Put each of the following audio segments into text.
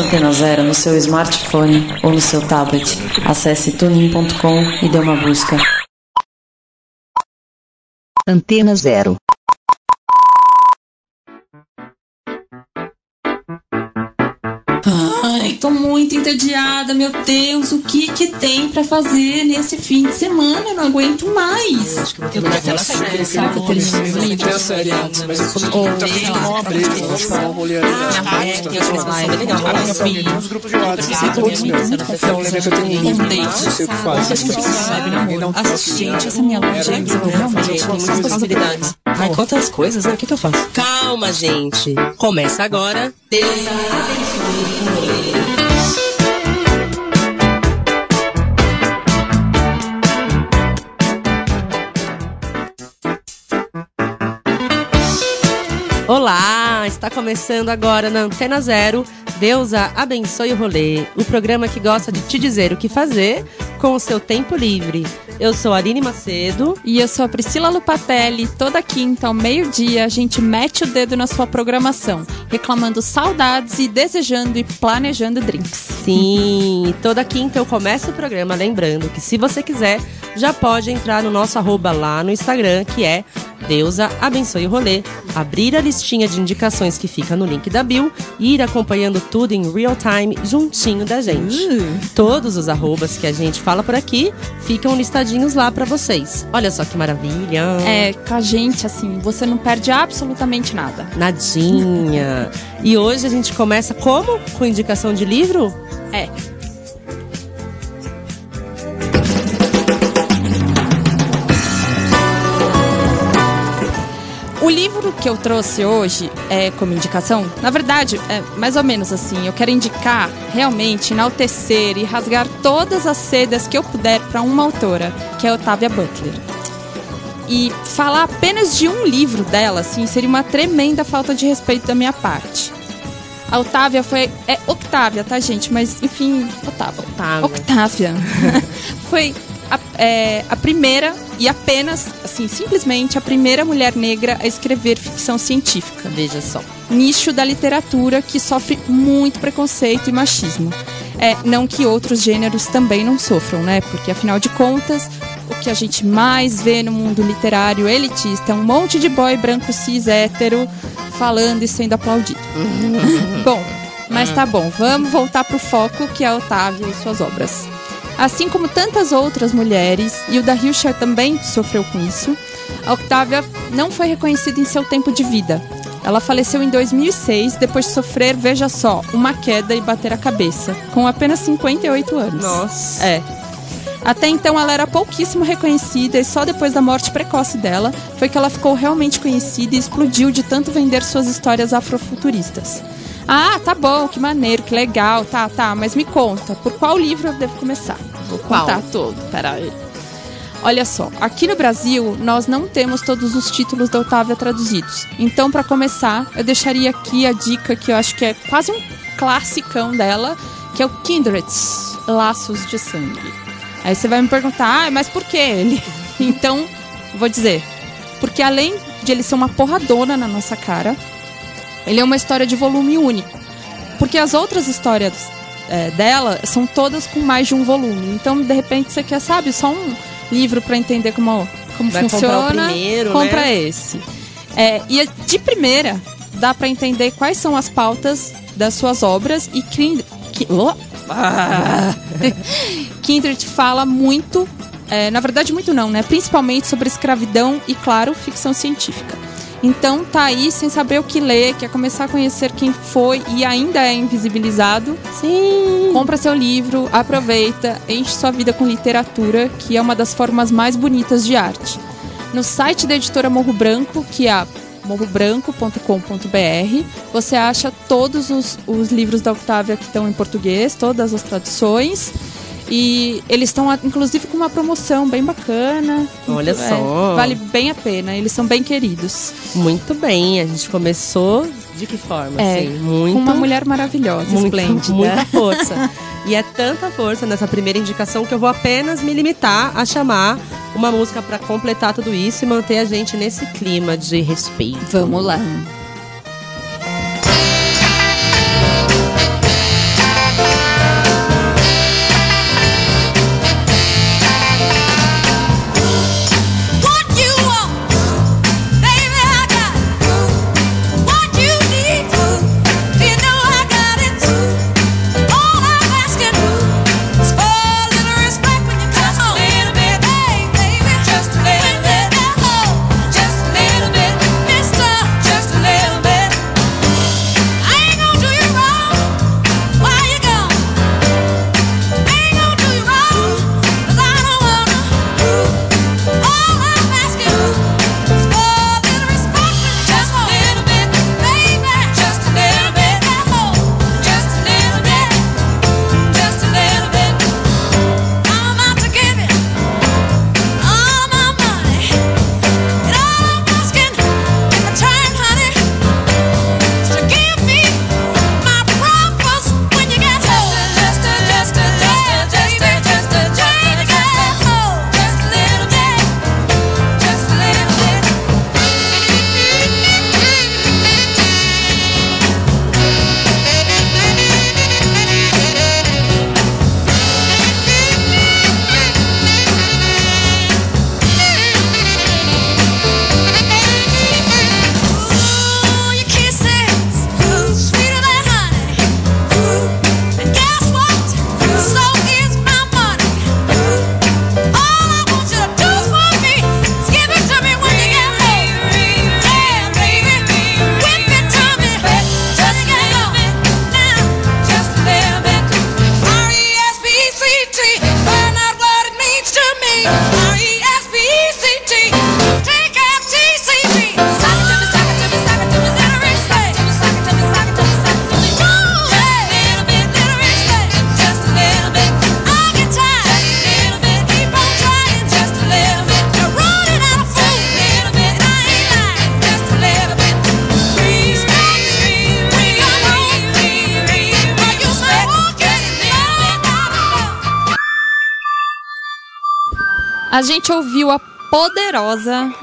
Antena Zero no seu smartphone ou no seu tablet. Acesse tuning.com e dê uma busca. Antena Zero. Tô muito entediada, meu Deus. O que que tem pra fazer nesse fim de semana? Eu não aguento mais. Eu tô naquela série, sabe? Eu a série antes, mas eu tô Ou, sei afim de lá, tomar uma break, vamos chamar uma rolê ali. É, tem outras lives legal. Tem uns grupos de WhatsApp, todos meus. Então, lembra que eu tenho um livro, não sei o que faz. Gente, essa minha loja realmente tem muitas possibilidades. Ai, quantas coisas, né? O que, que eu faço? Calma, gente. Começa agora. Deus Olá, está começando agora na Antena Zero. Deusa abençoe o rolê, o programa que gosta de te dizer o que fazer com o seu tempo livre. Eu sou a Aline Macedo. E eu sou a Priscila Lupatelli. Toda quinta, ao meio-dia, a gente mete o dedo na sua programação, reclamando saudades e desejando e planejando drinks. Sim, toda quinta eu começo o programa lembrando que se você quiser, já pode entrar no nosso arroba lá no Instagram, que é Deusa Abençoe o Rolê, abrir a listinha de indicações que fica no link da bio e ir acompanhando tudo em real time juntinho da gente. Todos os arrobas que a gente fala por aqui ficam listadinhos lá pra vocês. Olha só que maravilha. É, com a gente, assim, você não perde absolutamente nada. Nadinha. E hoje a gente começa como? Com indicação de livro? É. livro que eu trouxe hoje é como indicação, na verdade, é mais ou menos assim. Eu quero indicar realmente enaltecer e rasgar todas as sedas que eu puder para uma autora, que é Octavia Butler. E falar apenas de um livro dela, assim, seria uma tremenda falta de respeito da minha parte. A Octavia foi. É Octavia, tá, gente? Mas, enfim, Otávia. Octávia. Octávia. foi a, é, a primeira e apenas, assim, simplesmente a primeira mulher negra a escrever ficção científica. Veja só. Nicho da literatura que sofre muito preconceito e machismo. É, não que outros gêneros também não sofram, né? Porque afinal de contas, o que a gente mais vê no mundo literário elitista é um monte de boy branco cis hétero falando e sendo aplaudido. bom, mas tá bom, vamos voltar pro foco que é a Otávia e suas obras. Assim como tantas outras mulheres, e o da Hilshire também sofreu com isso, a Octavia não foi reconhecida em seu tempo de vida. Ela faleceu em 2006 depois de sofrer, veja só, uma queda e bater a cabeça, com apenas 58 anos. Nossa. É. Até então ela era pouquíssimo reconhecida e só depois da morte precoce dela foi que ela ficou realmente conhecida e explodiu de tanto vender suas histórias afrofuturistas. Ah, tá bom, que maneiro, que legal, tá, tá, mas me conta, por qual livro eu devo começar? Vou Qual? contar todo, peraí. Olha só, aqui no Brasil nós não temos todos os títulos da Otávia traduzidos. Então, para começar, eu deixaria aqui a dica que eu acho que é quase um classicão dela, que é o Kindreds, Laços de Sangue. Aí você vai me perguntar, ah, mas por que ele? Então, vou dizer, porque além de ele ser uma porradona na nossa cara, ele é uma história de volume único. Porque as outras histórias é, dela são todas com mais de um volume. Então, de repente, você quer, sabe, só um livro para entender como, como Vai comprar o funciona. primeiro, compra né? esse. É, e de primeira, dá para entender quais são as pautas das suas obras e Kind... Ki- Oh! Ah! Kindred fala muito, é, na verdade muito não, né? Principalmente sobre escravidão e, claro, ficção científica. Então tá aí sem saber o que ler, quer começar a conhecer quem foi e ainda é invisibilizado. Sim. Compra seu livro, aproveita, enche sua vida com literatura, que é uma das formas mais bonitas de arte. No site da editora Morro Branco, que é morrobranco.com.br, você acha todos os, os livros da Octavia que estão em português, todas as traduções. E eles estão, inclusive, com uma promoção bem bacana. Olha É, só. vale bem a pena, eles são bem queridos. Muito bem, a gente começou de que forma? É, assim, muito, Com uma mulher maravilhosa, muito, esplêndida. muita força. e é tanta força nessa primeira indicação que eu vou apenas me limitar a chamar uma música pra completar tudo isso e manter a gente nesse clima de respeito. Vamos lá.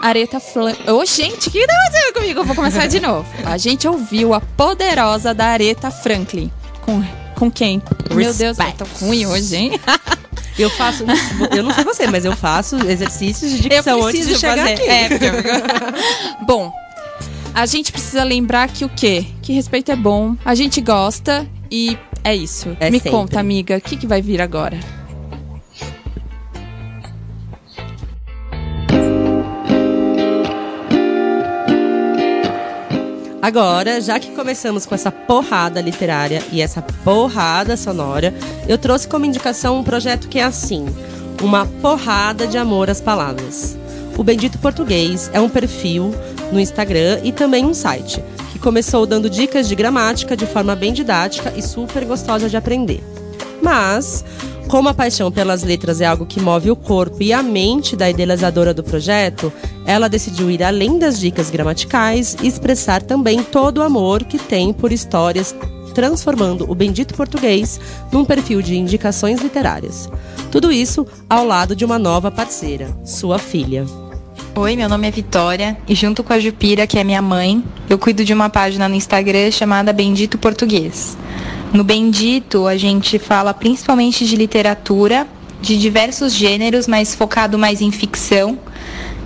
Aretha Franklin. Ô, gente, o que tá acontecendo comigo? Eu vou começar de novo. A gente ouviu a poderosa da Aretha Franklin. Com, com quem? Meu Deus, eu tô ruim hoje, hein? Eu faço. Eu não sei você, mas eu faço exercícios de dicção antes de chegar fazer. aqui. É, porque- Bom, a gente precisa lembrar que o quê? Que respeito é bom, a gente gosta e é isso. É Me sempre. conta, amiga, o que, que vai vir agora? Agora, já que começamos com essa porrada literária e essa porrada sonora, eu trouxe como indicação um projeto que é assim: uma porrada de amor às palavras. O Bendito Português é um perfil no Instagram e também um site, que começou dando dicas de gramática de forma bem didática e super gostosa de aprender. Mas, como a paixão pelas letras é algo que move o corpo e a mente da idealizadora do projeto, ela decidiu ir além das dicas gramaticais e expressar também todo o amor que tem por histórias, transformando o bendito português num perfil de indicações literárias. Tudo isso ao lado de uma nova parceira, sua filha. Oi, meu nome é Vitória e junto com a Jupira, que é minha mãe, eu cuido de uma página no Instagram chamada Bendito Português. No Bendito, a gente fala principalmente de literatura, de diversos gêneros, mas focado mais em ficção.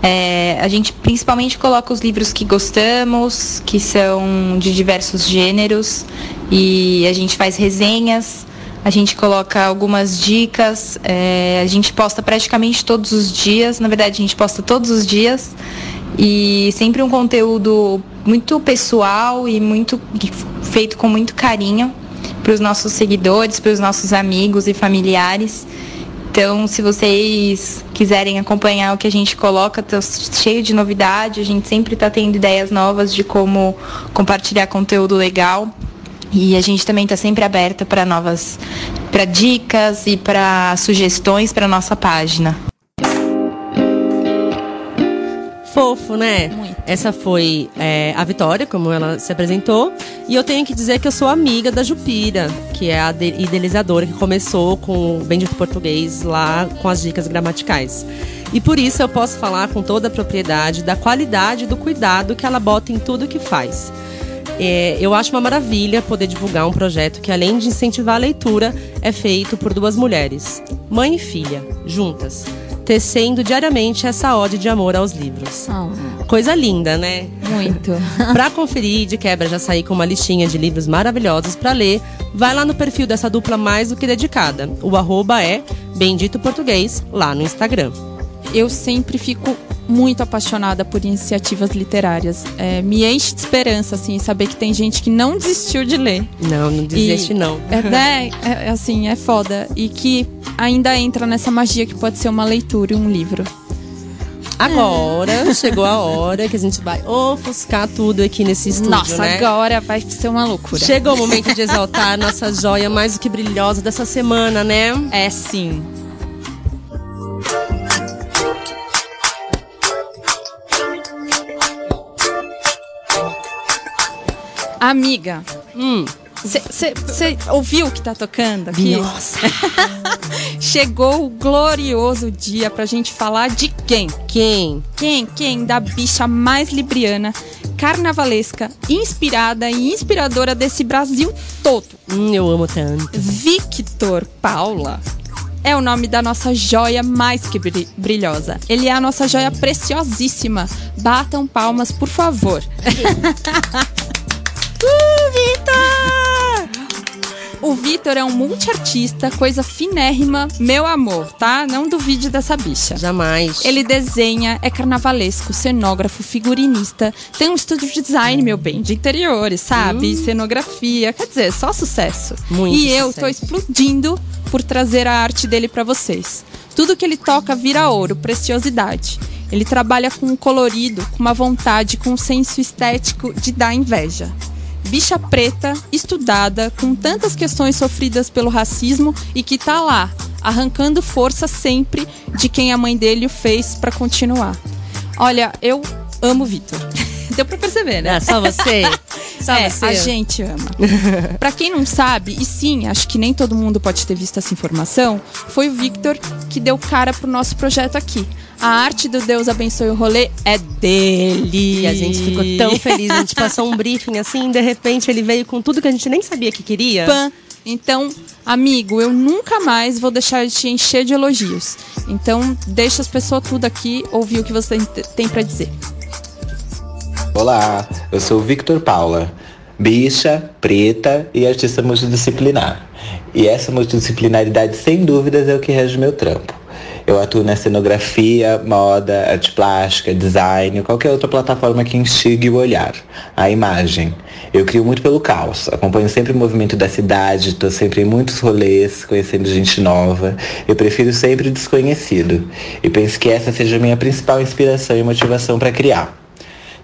É, a gente principalmente coloca os livros que gostamos, que são de diversos gêneros, e a gente faz resenhas, a gente coloca algumas dicas, é, a gente posta praticamente todos os dias, na verdade a gente posta todos os dias, e sempre um conteúdo muito pessoal e muito feito com muito carinho para os nossos seguidores, para os nossos amigos e familiares. Então, se vocês quiserem acompanhar o que a gente coloca, tá cheio de novidade. A gente sempre está tendo ideias novas de como compartilhar conteúdo legal. E a gente também está sempre aberta para novas, para dicas e para sugestões para nossa página. Fofo, né? Essa foi é, a Vitória, como ela se apresentou. E eu tenho que dizer que eu sou amiga da Jupira, que é a de- idealizadora que começou com o Bendito Português lá com as dicas gramaticais. E por isso eu posso falar com toda a propriedade da qualidade e do cuidado que ela bota em tudo que faz. É, eu acho uma maravilha poder divulgar um projeto que, além de incentivar a leitura, é feito por duas mulheres, mãe e filha, juntas, tecendo diariamente essa ode de amor aos livros. Coisa linda, né? Muito. Pra conferir, de quebra já saí com uma listinha de livros maravilhosos pra ler, vai lá no perfil dessa dupla mais do que dedicada. O arroba é Bendito Português, lá no Instagram. Eu sempre fico muito apaixonada por iniciativas literárias. É, me enche de esperança, assim, saber que tem gente que não desistiu de ler. Não, não desiste E- não. É, né? É, é assim, é foda. E que ainda entra nessa magia que pode ser uma leitura e um livro. Agora chegou a hora que a gente vai ofuscar tudo aqui nesse estúdio, Nossa, né? agora vai ser uma loucura. Chegou o momento de exaltar a nossa joia mais do que brilhosa dessa semana, né? É sim. Amiga, Hum, você ouviu o que tá tocando aqui? nossa. Chegou o glorioso dia pra gente falar de quem? Quem? Quem? Quem? Da bicha mais libriana, carnavalesca, inspirada e inspiradora desse Brasil todo. Hum, eu amo tanto. Victor Paula é o nome da nossa joia mais que bri- brilhosa. Ele é a nossa joia preciosíssima. Batam palmas, por favor. Vitor! O Vitor é um multiartista, coisa finérrima, meu amor, tá? Não duvide dessa bicha. Jamais. Ele desenha, é carnavalesco, cenógrafo, figurinista, tem um estúdio de design, meu bem, de interiores, sabe? Cenografia, quer dizer, só sucesso. Muito e eu tô sucesso. explodindo por trazer a arte dele pra vocês. Tudo que ele toca vira ouro, preciosidade. Ele trabalha com um colorido, com uma vontade, com um senso estético de dar inveja. Bicha preta, estudada, com tantas questões sofridas pelo racismo e que tá lá, arrancando força sempre de quem a mãe dele o fez pra continuar. Olha, eu amo o Vitor. deu pra perceber, né? Ah, só você? Só é, você? a gente ama. pra quem não sabe, e sim, acho que nem todo mundo pode ter visto essa informação, foi o Victor que deu cara pro nosso projeto aqui. A arte do Deus abençoe o rolê é dele. E a gente ficou tão feliz. A gente passou um briefing assim, de repente ele veio com tudo que a gente nem sabia que queria. Pan. Então, amigo, eu nunca mais vou deixar de te encher de elogios. Então, deixa as pessoas tudo aqui ouvir o que você tem para dizer. Olá, eu sou o Victor Paula, bicha, preta e artista multidisciplinar. E essa multidisciplinaridade, sem dúvidas, é o que rege meu trampo. Eu atuo na cenografia, moda, arte plástica, design, qualquer outra plataforma que instigue o olhar, a imagem. Eu crio muito pelo caos, acompanho sempre o movimento da cidade, estou sempre em muitos rolês, conhecendo gente nova. Eu prefiro sempre o desconhecido. E penso que essa seja a minha principal inspiração e motivação para criar.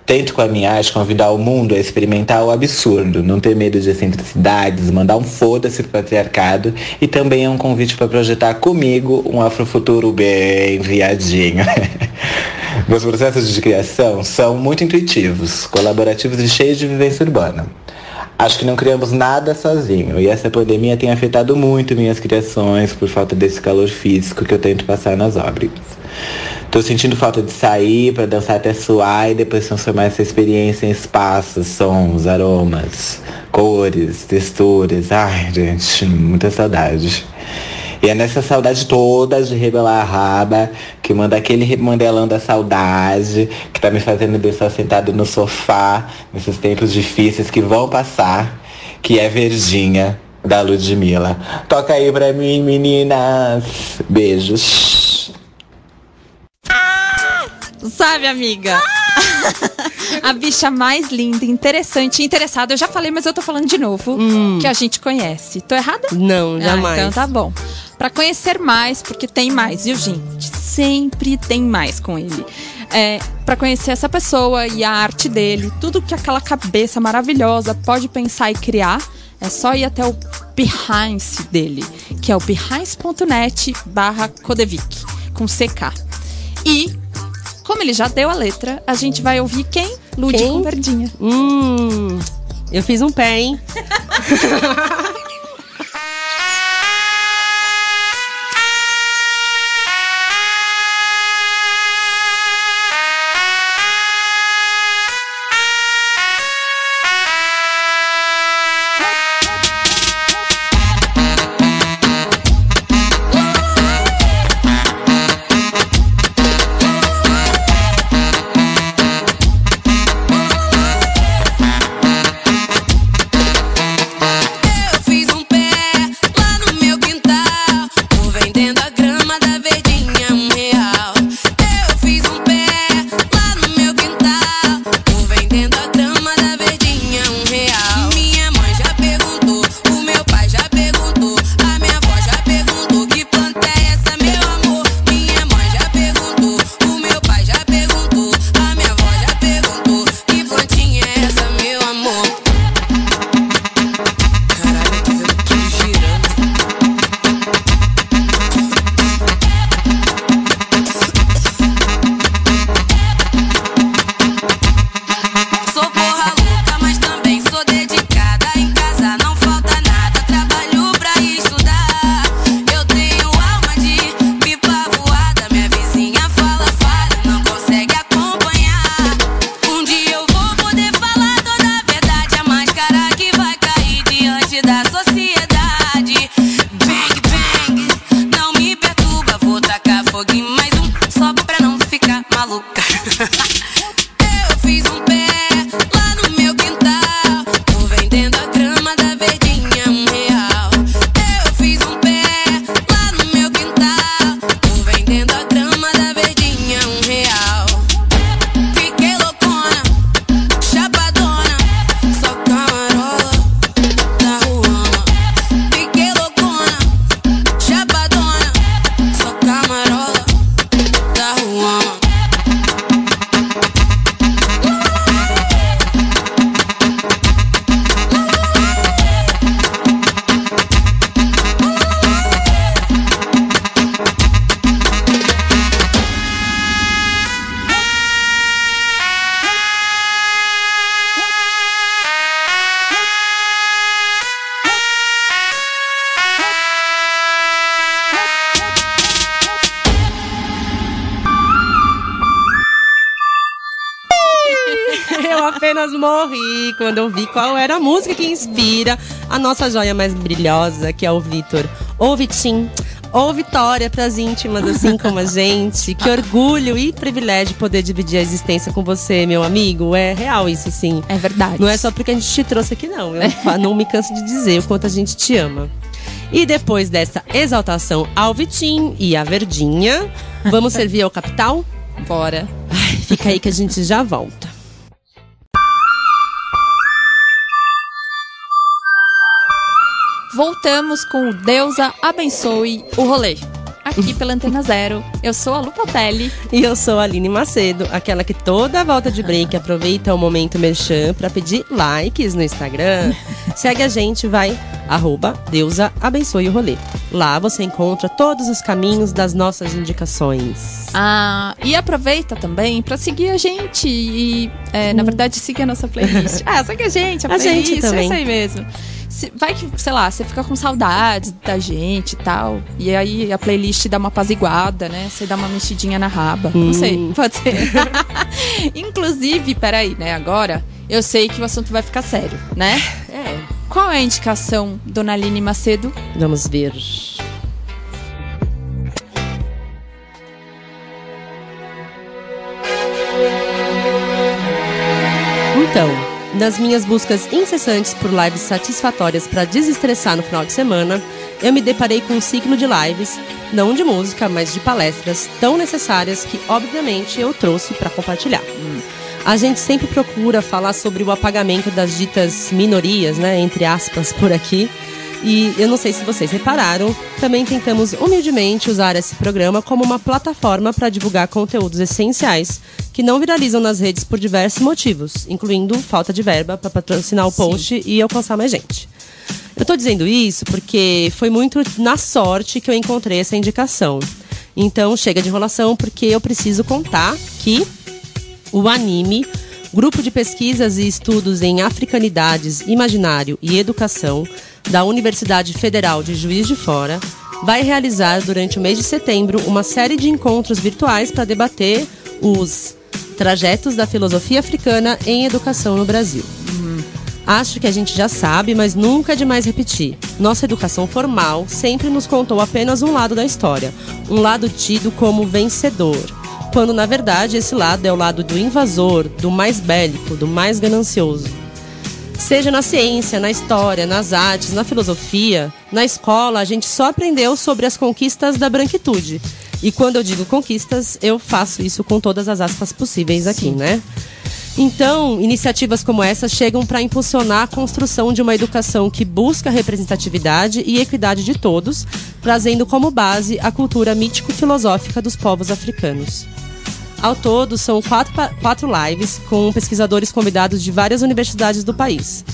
Tento com a minha arte convidar o mundo a experimentar o absurdo, não ter medo de excentricidades, mandar um foda-se pro patriarcado e também é um convite para projetar comigo um afrofuturo bem viadinho. Meus processos de criação são muito intuitivos, colaborativos e cheios de vivência urbana. Acho que não criamos nada sozinho e essa pandemia tem afetado muito minhas criações por falta desse calor físico que eu tento passar nas obras. Tô sentindo falta de sair para dançar até suar e depois transformar essa experiência em espaços, sons, aromas, cores, texturas. Ai, gente, muita saudade. E é nessa saudade toda de rebelar a raba, que manda aquele mandelão da saudade, que tá me fazendo deixar sentado no sofá, nesses tempos difíceis que vão passar, que é Verdinha, da Ludmilla. Toca aí pra mim, meninas. Beijos. Sabe, amiga? a bicha mais linda, interessante, interessada. Eu já falei, mas eu tô falando de novo. Que a gente conhece. Tô errada? Não, jamais. Ah, então tá bom. Pra conhecer mais, porque tem mais, viu, gente? Sempre tem mais com ele. É, para conhecer essa pessoa e a arte dele, tudo que aquela cabeça maravilhosa pode pensar e criar, é só ir até o Behance dele, que é o behance.net barra Codevic, com CK. E, como ele já deu a letra, a gente vai ouvir quem? Lud Quem? com Verdinha. Hum, eu fiz um pé, hein? morri quando eu vi qual era a música que inspira a nossa joia mais brilhosa, que é o Vitor. Ô, Vitim, ou Vitória pras íntimas, assim como a gente. Que orgulho e privilégio poder dividir a existência com você, meu amigo. É real isso, sim. É verdade. Não é só porque a gente te trouxe aqui, não. Eu não me canso de dizer o quanto a gente te ama. E depois dessa exaltação ao Vitim e à Verdinha, vamos servir ao capital? Bora. Ai, fica aí que a gente já volta. Voltamos com o Deusa Abençoe o Rolê. Aqui pela Antena Zero. Eu sou a Lu Patelli. E eu sou a Aline Macedo, aquela que toda volta de break aproveita o momento merchan para pedir likes no Instagram. Segue a gente, vai, arroba Deusa Abençoe o Rolê. Lá você encontra todos os caminhos das nossas indicações. Ah, e aproveita também para seguir a gente e, é, na verdade, seguir a nossa playlist. ah, segue a gente, a, A playlist, gente também. é isso aí mesmo. Se- vai que, sei lá, você fica com saudades da gente e tal. E aí a playlist dá uma apaziguada, né? Você dá uma mexidinha na raba. Não sei, pode ser. Inclusive, peraí, né? Agora eu sei que o assunto vai ficar sério, né? É, Qual é a indicação, dona Aline Macedo? vamos ver. Então, nas minhas buscas incessantes por lives satisfatórias para desestressar no final de semana, eu me deparei com um ciclo de lives, não de música, mas de palestras tão necessárias que, obviamente, eu trouxe para compartilhar. A gente sempre procura falar sobre o apagamento das ditas minorias, né, entre aspas, por aqui. E eu não sei se vocês repararam, também tentamos humildemente usar esse programa como uma plataforma para divulgar conteúdos essenciais que não viralizam nas redes por diversos motivos, incluindo falta de verba para patrocinar o post e alcançar mais gente. Eu tô dizendo isso porque foi muito na sorte que eu encontrei essa indicação. Então chega de enrolação porque eu preciso contar que o anime, Grupo de Pesquisas e Estudos em Africanidades, Imaginário e Educação, da Universidade Federal de Juiz de Fora, vai realizar durante o mês de setembro uma série de encontros virtuais para debater os trajetos da filosofia africana em educação no Brasil. Acho que a gente já sabe, mas nunca é demais repetir. Nossa educação formal sempre nos contou apenas um lado da história, um lado tido como vencedor, quando na verdade esse lado é o lado do invasor, do mais bélico, do mais ganancioso. Seja na ciência, na história, nas artes, na filosofia, na escola, a gente só aprendeu sobre as conquistas da branquitude. E quando eu digo conquistas, eu faço isso com todas as aspas possíveis aqui, né? Então, iniciativas como essa chegam para impulsionar a construção de uma educação que busca a representatividade e equidade de todos, trazendo como base a cultura mítico-filosófica dos povos africanos. Ao todo, são quatro, quatro lives com pesquisadores convidados de várias universidades do país.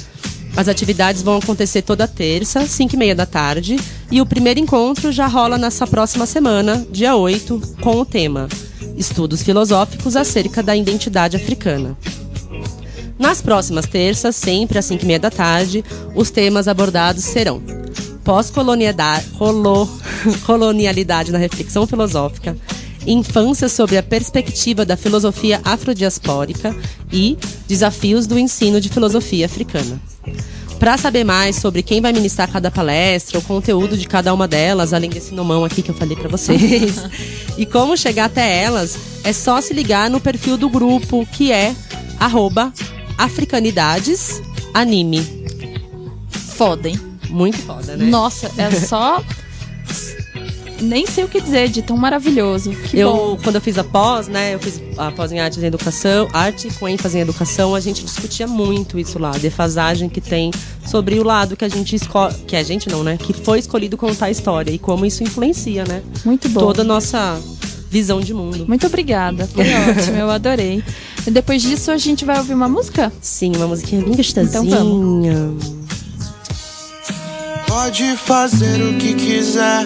As atividades vão acontecer toda terça, 5 e meia da tarde, e o primeiro encontro já rola nessa próxima semana, dia 8, com o tema Estudos Filosóficos acerca da Identidade Africana. Nas próximas terças, sempre às 5 e meia da tarde, os temas abordados serão pós-colonialidade colo- colonialidade na reflexão filosófica, infância sobre a perspectiva da filosofia afrodiaspórica e desafios do ensino de filosofia africana. Para saber mais sobre quem vai ministrar cada palestra, o conteúdo de cada uma delas, além desse nomão aqui que eu falei para vocês, e como chegar até elas, é só se ligar no perfil do grupo, que é arroba Africanidades Anime. Foda, hein? Muito foda, né? Nossa, é só. Nem sei o que dizer de tão maravilhoso. Que eu, bom. quando eu fiz a pós, né? Eu fiz a pós em artes e educação, arte com ênfase em educação, a gente discutia muito isso lá, a defasagem que tem sobre o lado que a gente escolhe. Que a gente não, né? Que foi escolhido contar a história e como isso influencia, né? Muito bom. Toda a nossa visão de mundo. Muito obrigada. Foi ótimo, eu adorei. E depois disso a gente vai ouvir uma música? Sim, uma musiquinha bem gostosinha. Então Pode fazer o que quiser,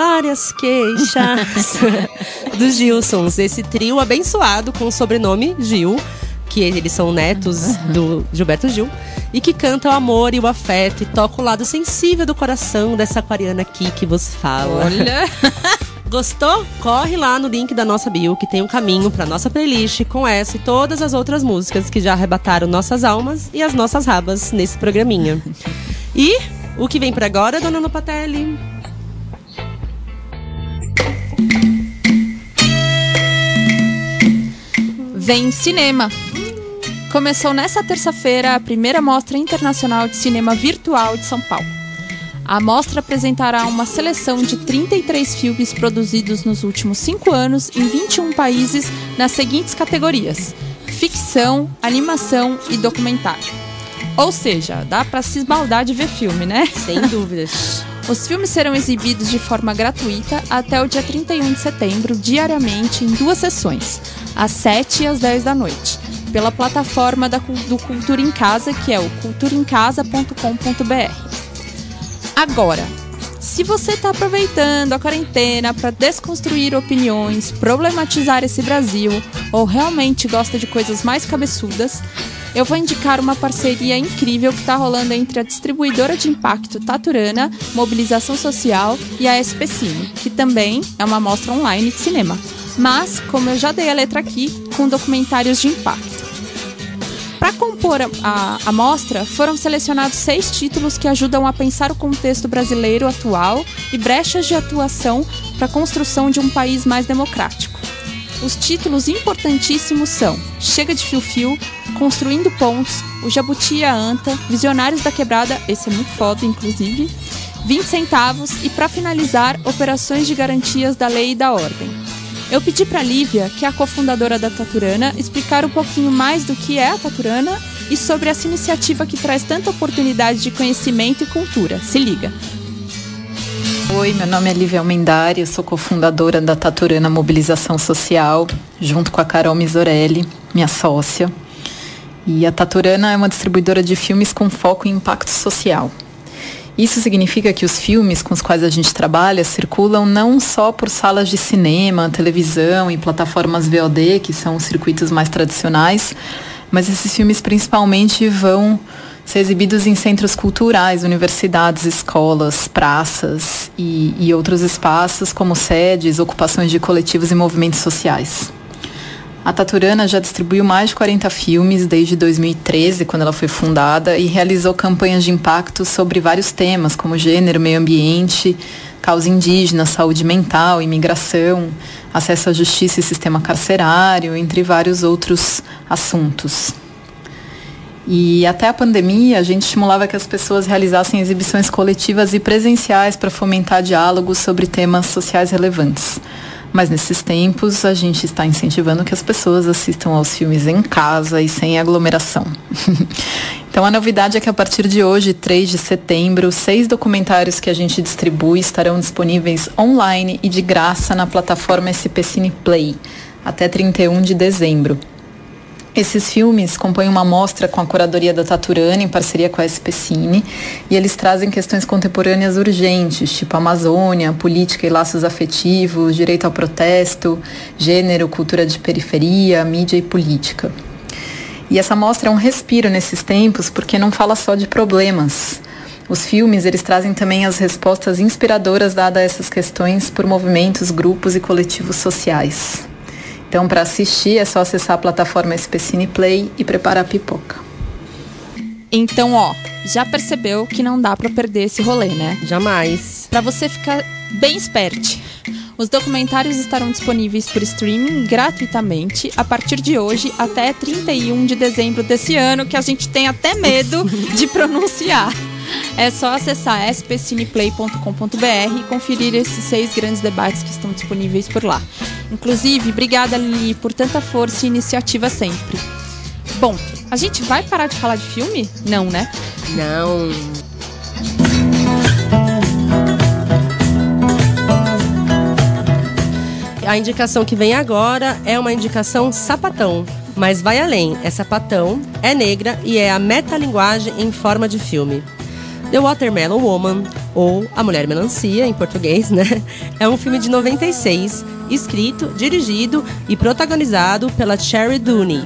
Várias queixas dos Gilsons, esse trio abençoado com o sobrenome Gil, que eles são netos do Gilberto Gil, e que canta o amor e o afeto e toca o lado sensível do coração dessa aquariana aqui que vos fala. Olha. Gostou? Corre lá no link da nossa bio que tem um caminho para nossa playlist com essa e todas as outras músicas que já arrebataram nossas almas e as nossas rabas nesse programinha. E o que vem por agora, dona Lopatelli? Vem cinema. Começou nessa terça-feira a primeira Mostra Internacional de Cinema Virtual de São Paulo. A mostra apresentará uma seleção de 33 filmes produzidos nos últimos cinco anos em 21 países nas seguintes categorias: ficção, animação e documentário. Ou seja, dá pra se esbaldar de ver filme, né? Sem dúvidas. Os filmes serão exibidos de forma gratuita até o dia 31 de setembro, diariamente, em duas sessões, às 7 e às 10 da noite, pela plataforma da, do Cultura em Casa, que é o culturaemcasa.com.br. Agora, se você está aproveitando a quarentena para desconstruir opiniões, problematizar esse Brasil, ou realmente gosta de coisas mais cabeçudas, eu vou indicar uma parceria incrível que está rolando entre a distribuidora de impacto Taturana, Mobilização Social e a SP Cine, que também é uma mostra online de cinema. Mas, como eu já dei a letra aqui, com documentários de impacto. Para compor a, a, mostra, foram selecionados seis títulos que ajudam a pensar o contexto brasileiro atual e brechas de atuação para a construção de um país mais democrático. Os títulos importantíssimos são Chega de Fio-Fio, Construindo Pontes, O Jabuti e a Anta, Visionários da Quebrada, esse é muito foda, inclusive, 20 centavos e, para finalizar, Operações de Garantias da Lei e da Ordem. Eu pedi para Lívia, que é a cofundadora da Taturana, explicar um pouquinho mais do que é a Taturana e sobre essa iniciativa que traz tanta oportunidade de conhecimento e cultura. Se liga. Oi, meu nome é Lívia Almendari, eu sou cofundadora da Taturana Mobilização Social, junto com a Carol Misorelli, minha sócia. E a Taturana é uma distribuidora de filmes com foco em impacto social. Isso significa que os filmes com os quais a gente trabalha circulam não só por salas de cinema, televisão e plataformas VOD, que são os circuitos mais tradicionais, mas esses filmes principalmente vão ser exibidos em centros culturais, universidades, escolas, praças e, e outros espaços como sedes, ocupações de coletivos e movimentos sociais. A Taturana já distribuiu mais de 40 filmes desde 2013, quando ela foi fundada, e realizou campanhas de impacto sobre vários temas, como gênero, meio ambiente, causa indígena, saúde mental, imigração, acesso à justiça e sistema carcerário, entre vários outros assuntos. E até a pandemia, a gente estimulava que as pessoas realizassem exibições coletivas e presenciais para fomentar diálogos sobre temas sociais relevantes. Mas nesses tempos a gente está incentivando que as pessoas assistam aos filmes em casa e sem aglomeração. então a novidade é que a partir de hoje, 3 de setembro, seis documentários que a gente distribui estarão disponíveis online e de graça na plataforma SP Cine Play até 31 de dezembro. Esses filmes compõem uma mostra com a curadoria da Taturana em parceria com a SPCine e eles trazem questões contemporâneas urgentes, tipo Amazônia, política e laços afetivos, direito ao protesto, gênero, cultura de periferia, mídia e política. E essa mostra é um respiro nesses tempos porque não fala só de problemas. Os filmes, eles trazem também as respostas inspiradoras dadas a essas questões por movimentos, grupos e coletivos sociais. Então, para assistir, é só acessar a plataforma SPCine Play e preparar a pipoca. Então, ó, já percebeu que não dá para perder esse rolê, né? Jamais. Para você ficar bem esperte. Os documentários estarão disponíveis por streaming gratuitamente a partir de hoje até 31 de dezembro desse ano, que a gente tem até medo de pronunciar. É só acessar spcineplay.com.br e conferir esses seis grandes debates que estão disponíveis por lá. Inclusive, obrigada Lili por tanta força e iniciativa sempre. Bom, a gente vai parar de falar de filme? Não, né? Não. A indicação que vem agora é uma indicação sapatão, mas vai além. É sapatão, é negra e é a metalinguagem em forma de filme. The Watermelon Woman, ou A Mulher Melancia, em português, né? É um filme de 96, escrito, dirigido e protagonizado pela Cherry Dooney,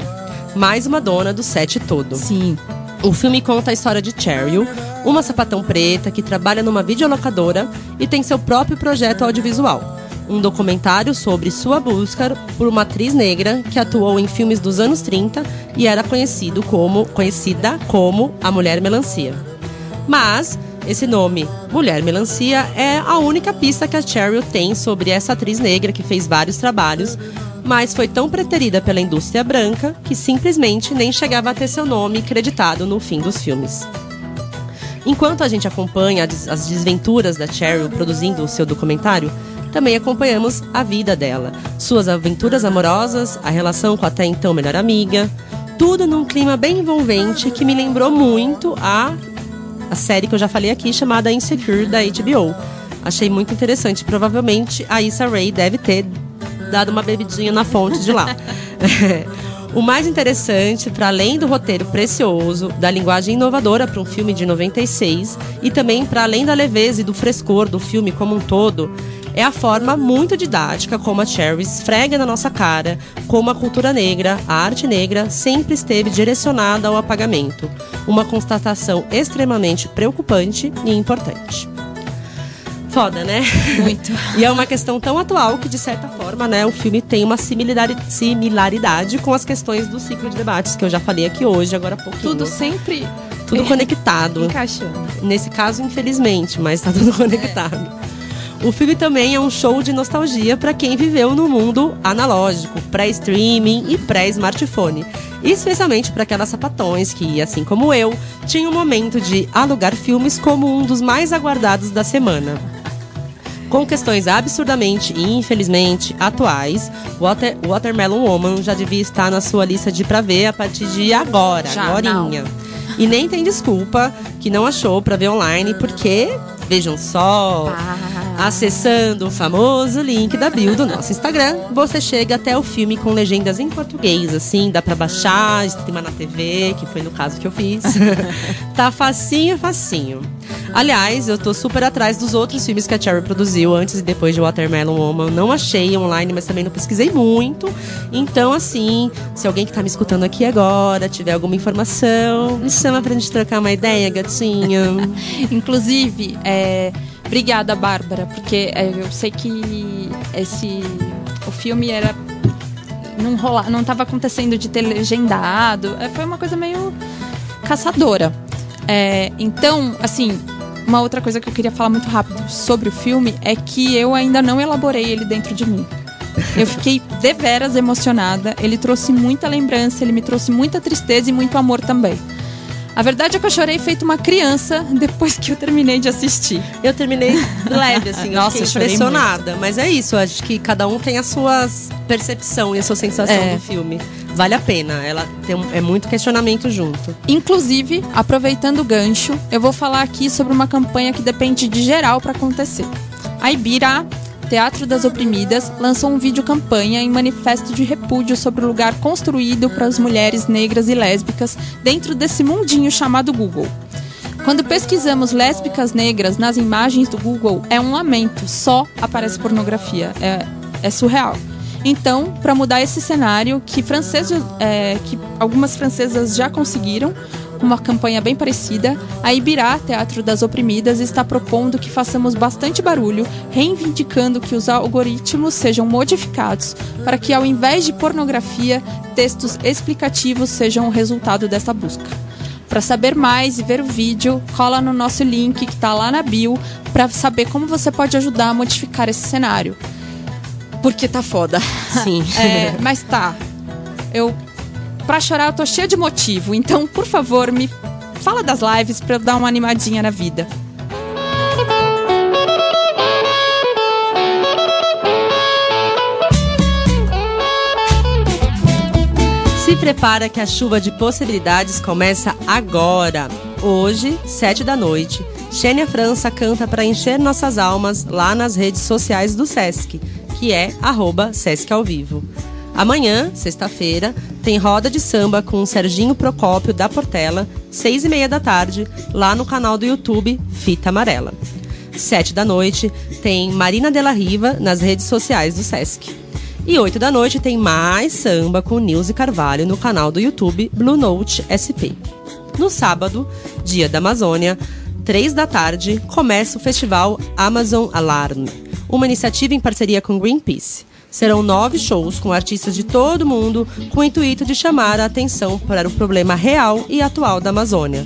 mais uma dona do set todo. Sim. O filme conta a história de Cheryl, uma sapatão preta que trabalha numa videolocadora e tem seu próprio projeto audiovisual. Um documentário sobre sua busca por uma atriz negra que atuou em filmes dos anos 30 e era conhecido como, conhecida como a Mulher Melancia. Mas esse nome, Mulher Melancia, é a única pista que a Cheryl tem sobre essa atriz negra que fez vários trabalhos, mas foi tão preterida pela indústria branca que simplesmente nem chegava a ter seu nome creditado no fim dos filmes. Enquanto a gente acompanha as desventuras da Cheryl produzindo o seu documentário, também acompanhamos a vida dela, suas aventuras amorosas, a relação com a até então melhor amiga, tudo num clima bem envolvente que me lembrou muito a a série que eu já falei aqui, chamada Insecure, da HBO. Achei muito interessante. Provavelmente a Issa Rae deve ter dado uma bebidinha na fonte de lá. o mais interessante, para além do roteiro precioso, da linguagem inovadora para um filme de 96 e também para além da leveza e do frescor do filme como um todo, é a forma muito didática como a Cherry esfrega na nossa cara como a cultura negra, a arte negra, sempre esteve direcionada ao apagamento. Uma constatação extremamente preocupante e importante. Foda, né? Muito. e é uma questão tão atual que, de certa forma, né, o filme tem uma similaridade com as questões do ciclo de debates que eu já falei aqui hoje, agora há pouquinho. Tudo sempre tudo conectado. Encaixando. Nesse caso, infelizmente, mas tá tudo conectado. O filme também é um show de nostalgia para quem viveu no mundo analógico, pré-streaming e pré-smartphone. Especialmente para aquelas sapatões que, assim como eu, tinham o momento de alugar filmes como um dos mais aguardados da semana. Com questões absurdamente e infelizmente atuais, Water, Watermelon Woman já devia estar na sua lista de pra ver a partir de agora, Já, agorinha. E nem tem desculpa que não achou pra ver online, porque, vejam só, acessando o famoso link da bio do nosso Instagram, você chega até o filme com legendas em português, assim, dá pra baixar, streamar na TV, que foi no caso que eu fiz. tá facinho, facinho. Aliás, eu tô super atrás dos outros filmes que a Cherry produziu antes e depois de Watermelon Woman. Não achei online, mas também não pesquisei muito. Então, assim, se alguém que tá me escutando aqui agora tiver alguma informação, me chama pra gente trocar uma ideia, gatinha. Inclusive, é, obrigada, Bárbara, porque é, eu sei que esse o filme era não rola, não tava acontecendo de ter legendado. É, foi uma coisa meio caçadora. É, então, assim, uma outra coisa que eu queria falar muito rápido sobre o filme é que eu ainda não elaborei ele dentro de mim. Eu fiquei deveras emocionada. Ele trouxe muita lembrança, ele me trouxe muita tristeza e muito amor também. A verdade é que eu chorei feito uma criança depois que eu terminei de assistir. Eu terminei leve, assim, Nossa, eu fiquei impressionada. Mas é isso, acho que cada um tem a sua percepção e a sua sensação É. do filme. Vale a pena, ela tem um- é muito questionamento junto. Inclusive, aproveitando o gancho, eu vou falar aqui sobre uma campanha que depende de geral para acontecer. A Ibira, Teatro das Oprimidas, lançou um vídeo campanha em manifesto de repúdio sobre o lugar construído para as mulheres negras e lésbicas dentro desse mundinho chamado Google. Quando pesquisamos lésbicas negras nas imagens do Google, é um lamento, só aparece pornografia. É, é surreal. Então, para mudar esse cenário, que, franceses, é, que algumas francesas já conseguiram, com uma campanha bem parecida, a Ibirá, Teatro das Oprimidas, está propondo que façamos bastante barulho, reivindicando que os algoritmos sejam modificados para que, ao invés de pornografia, textos explicativos sejam o resultado dessa busca. Para saber mais e ver o vídeo, cola no nosso link que está lá na bio para saber como você pode ajudar a modificar esse cenário. Porque tá foda. Sim. É, mas tá. Eu pra chorar eu tô cheia de motivo, então por favor, me fala das lives para eu dar uma animadinha na vida. Se prepara que a chuva de possibilidades começa agora. Hoje, sete da noite, Xênia França canta para encher nossas almas lá nas redes sociais do Sesc, que é arroba Sesc ao vivo. Amanhã, sexta-feira, tem roda de samba com Serginho Procópio da Portela, seis e meia da tarde, lá no canal do YouTube Fita Amarela. Sete da noite, tem Marina Della Riva nas redes sociais do Sesc. E 8 da noite tem mais samba com Nilce Carvalho no canal do YouTube Blue Note SP. No sábado, dia da Amazônia, 3 da tarde, começa o festival Amazon Alarm, uma iniciativa em parceria com Greenpeace. Serão nove shows com artistas de todo o mundo com o intuito de chamar a atenção para o problema real e atual da Amazônia.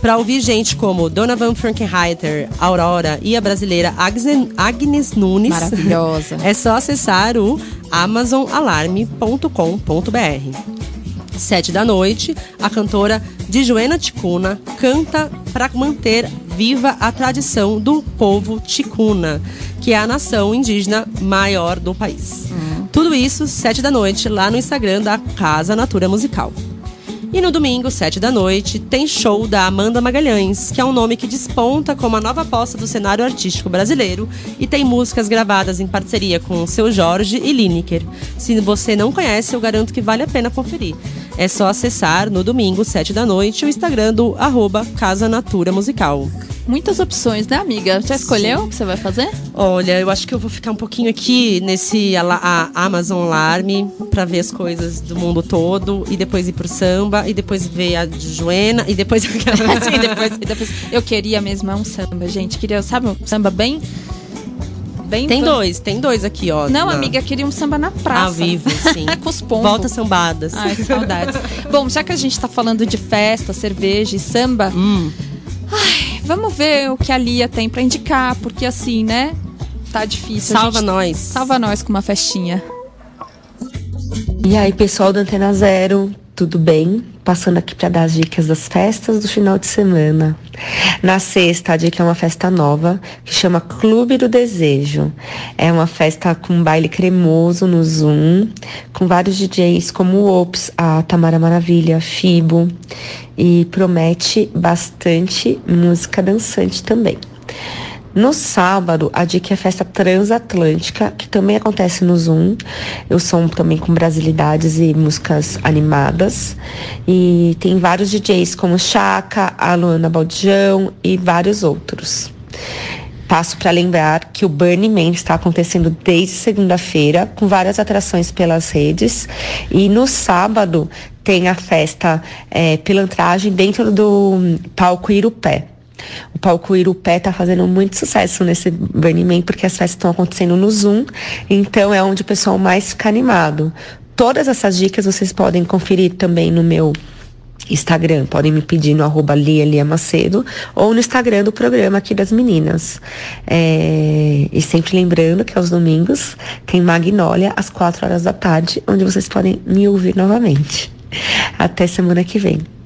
Para ouvir gente como Donovan Frankenheiter, Aurora e a brasileira Agnes, Agnes Nunes. Maravilhosa. É só acessar o amazonalarme.com.br. Sete da noite, a cantora Dijuena Ticuna canta para manter viva a tradição do povo Ticuna, que é a nação indígena maior do país. Tudo isso, sete da noite, lá no Instagram da Casa Natura Musical. E no domingo, sete da noite, tem show da Amanda Magalhães, que é um nome que desponta como a nova aposta do cenário artístico brasileiro e tem músicas gravadas em parceria com Seu Jorge e Lineker. Se você não conhece, eu garanto que vale a pena conferir. É só acessar no domingo, sete da noite, o Instagram do arroba Casa Natura Musical. Muitas opções, né, amiga? Já escolheu o que você vai fazer? Olha, eu acho que eu vou ficar um pouquinho aqui nesse ala- a Amazon Alarme pra ver as coisas do mundo todo e depois ir pro samba e depois ver a Joena e depois Sim, depois, e depois- eu queria mesmo é um samba, gente. Queria, sabe, um samba bem. Bem Tem van- dois, tem dois aqui, ó. Não, na- amiga, queria um samba na praça. Ao vivo, sim. com os pombos. Volta sambadas. Ai, saudades. Bom, já que a gente tá falando de festa, cerveja e samba, Hum. ai, vamos ver o que a Lia tem pra indicar, porque assim, né? Tá difícil. a Salva gente- nós. Salva nós com uma festinha. E aí, pessoal do Antena Zero, tudo bem? Passando aqui para dar as dicas das festas do final de semana. Na sexta, a dica é uma festa nova que chama Clube do Desejo. É uma festa com baile cremoso no Zoom, com vários DJs como o Ops, a Tamara Maravilha, Fibo, e promete bastante música dançante também. No sábado, a dica é a festa transatlântica, que também acontece no Zoom. Eu sou também com brasilidades e músicas animadas. E tem vários DJs como Chaka, a Luana Baldijão e vários outros. Passo para lembrar que o Burning Man está acontecendo desde segunda-feira, com várias atrações pelas redes. E no sábado tem a festa eh, pilantragem dentro do palco Irupé. Palco Irupé está fazendo muito sucesso nesse Man, porque as festas estão acontecendo no Zoom, então é onde o pessoal mais fica animado. Todas essas dicas vocês podem conferir também no meu Instagram, podem me pedir no arroba Lia, Lia Macedo ou no Instagram do programa aqui das meninas. É, e sempre lembrando que aos domingos tem Magnólia às 4 horas da tarde, onde vocês podem me ouvir novamente. Até semana que vem.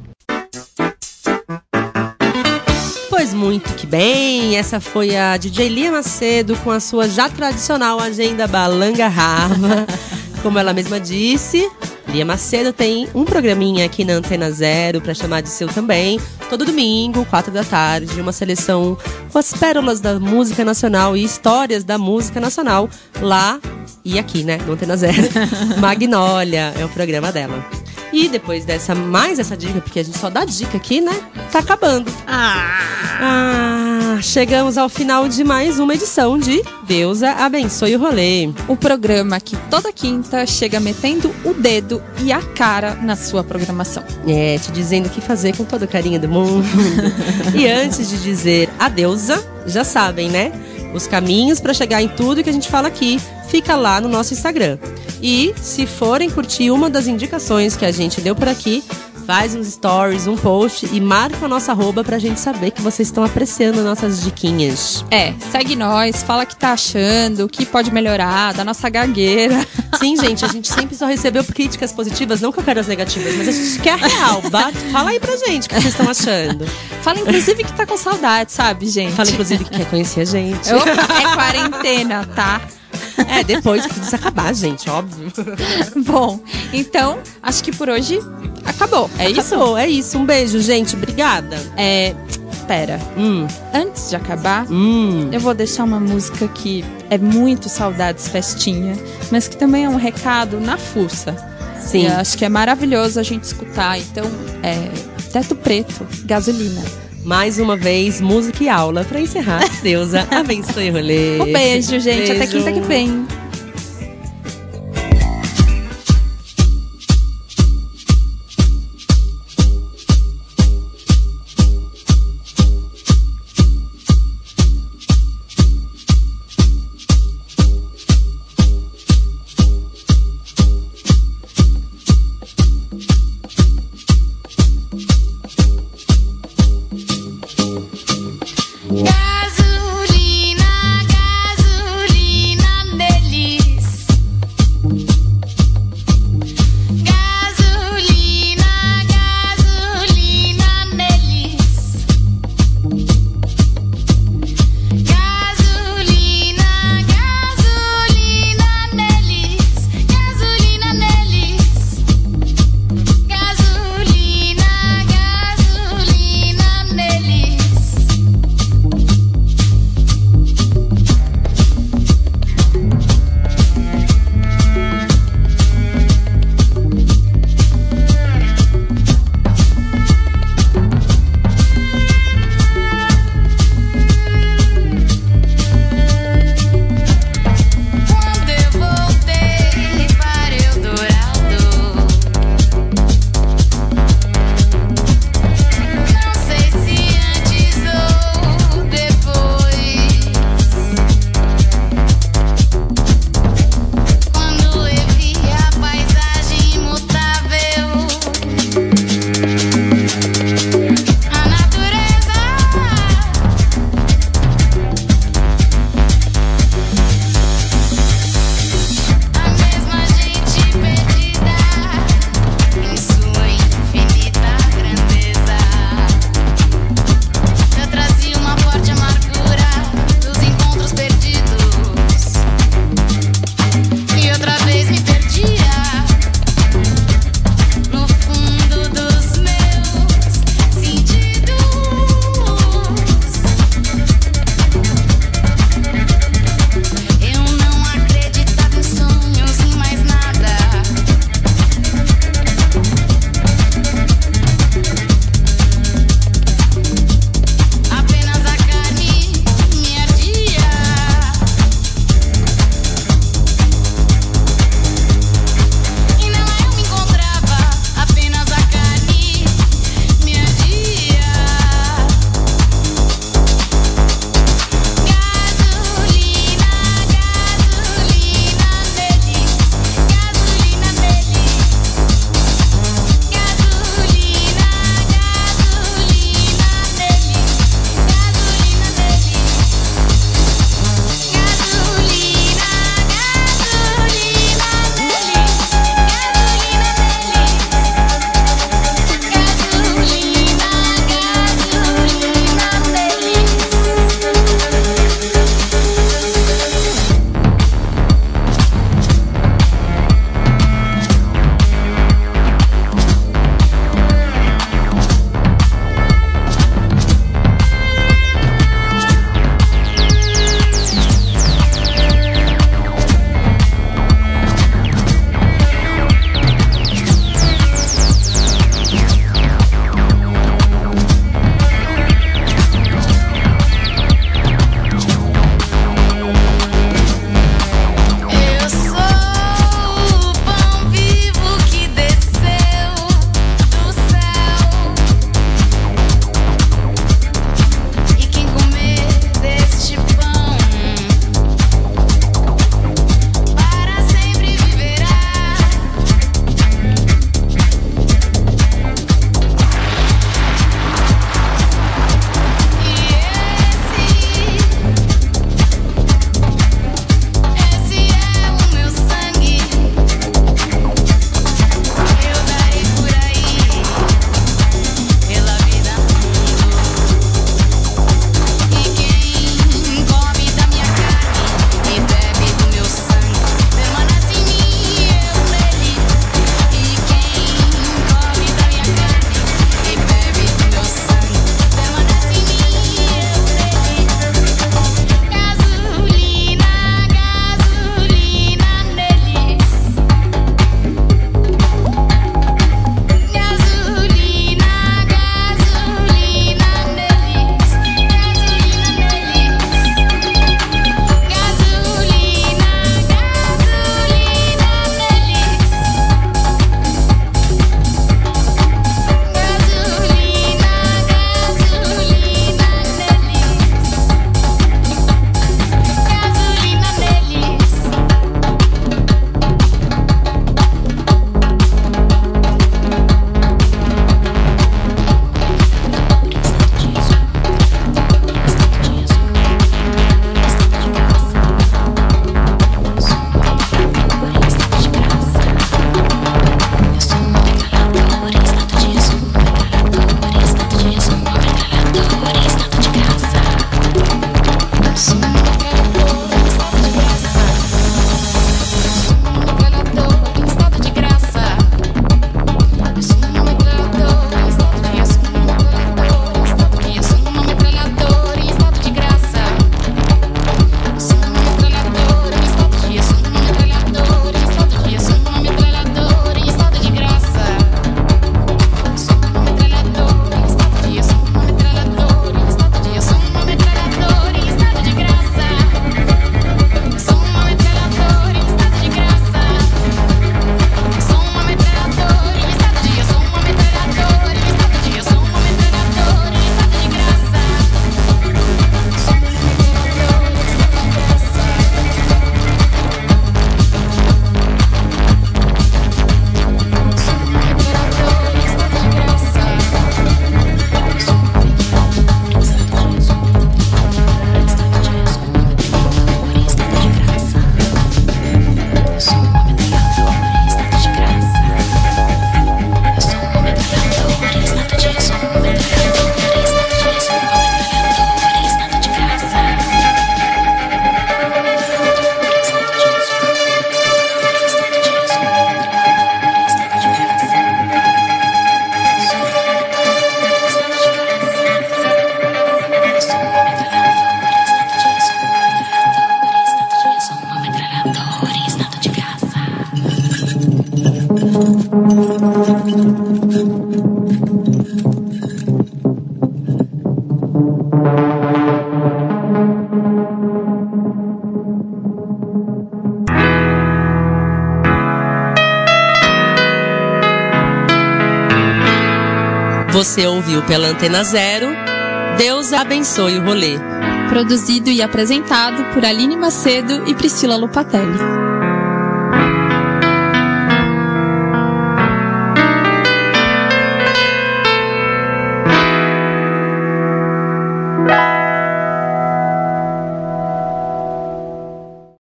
Muito que bem, essa foi a DJ Lia Macedo com a sua já tradicional agenda Balanga Rava. Como ela mesma disse, Lia Macedo tem um programinha aqui na Antena Zero para chamar de seu também, todo domingo, quatro da tarde, uma seleção com as pérolas da música nacional e histórias da música nacional lá e aqui, né, no Antena Zero. Magnólia é o programa dela. E depois dessa, mais essa dica, porque a gente só dá dica aqui, né? Tá acabando. Ah, chegamos ao final de mais uma edição de Deusa Abençoe o Rolê. O programa que toda quinta chega metendo o dedo e a cara na sua programação. É, te dizendo o que fazer com todo o carinho do mundo. e antes de dizer a deusa, já sabem, né? Os caminhos para chegar em tudo que a gente fala aqui fica lá no nosso Instagram. E se forem curtir uma das indicações que a gente deu por aqui, faz uns stories, um post e marca a nossa arroba pra gente saber que vocês estão apreciando nossas diquinhas. É, segue nós, fala o que tá achando, o que pode melhorar, da nossa gagueira. Sim, gente, a gente sempre só recebeu críticas positivas, não que eu quero as negativas, mas a gente quer real. Bate, fala aí pra gente o que vocês estão achando. Fala inclusive que tá com saudade, sabe, gente? Fala inclusive que quer conhecer a gente. Opa, é quarentena, tá? É, depois que isso acabar, gente, óbvio. Bom, então, acho que por hoje acabou. É isso? Acabou, é isso. Um beijo, gente. Obrigada. É. Espera. Hum. Antes de acabar, Hum. eu vou deixar uma música que é muito saudades festinha, mas que também é um recado na fuça. Sim. E eu acho que é maravilhoso a gente escutar. Então, é. Teto Preto, gasolina. Mais uma vez, música e aula pra encerrar. Deusa, abençoe o rolê. Um beijo, gente. Até Beijo. quinta que vem. Você ouviu pela Antena Zero. Deus abençoe o rolê. Produzido e apresentado por Aline Macedo e Priscila Lupatelli.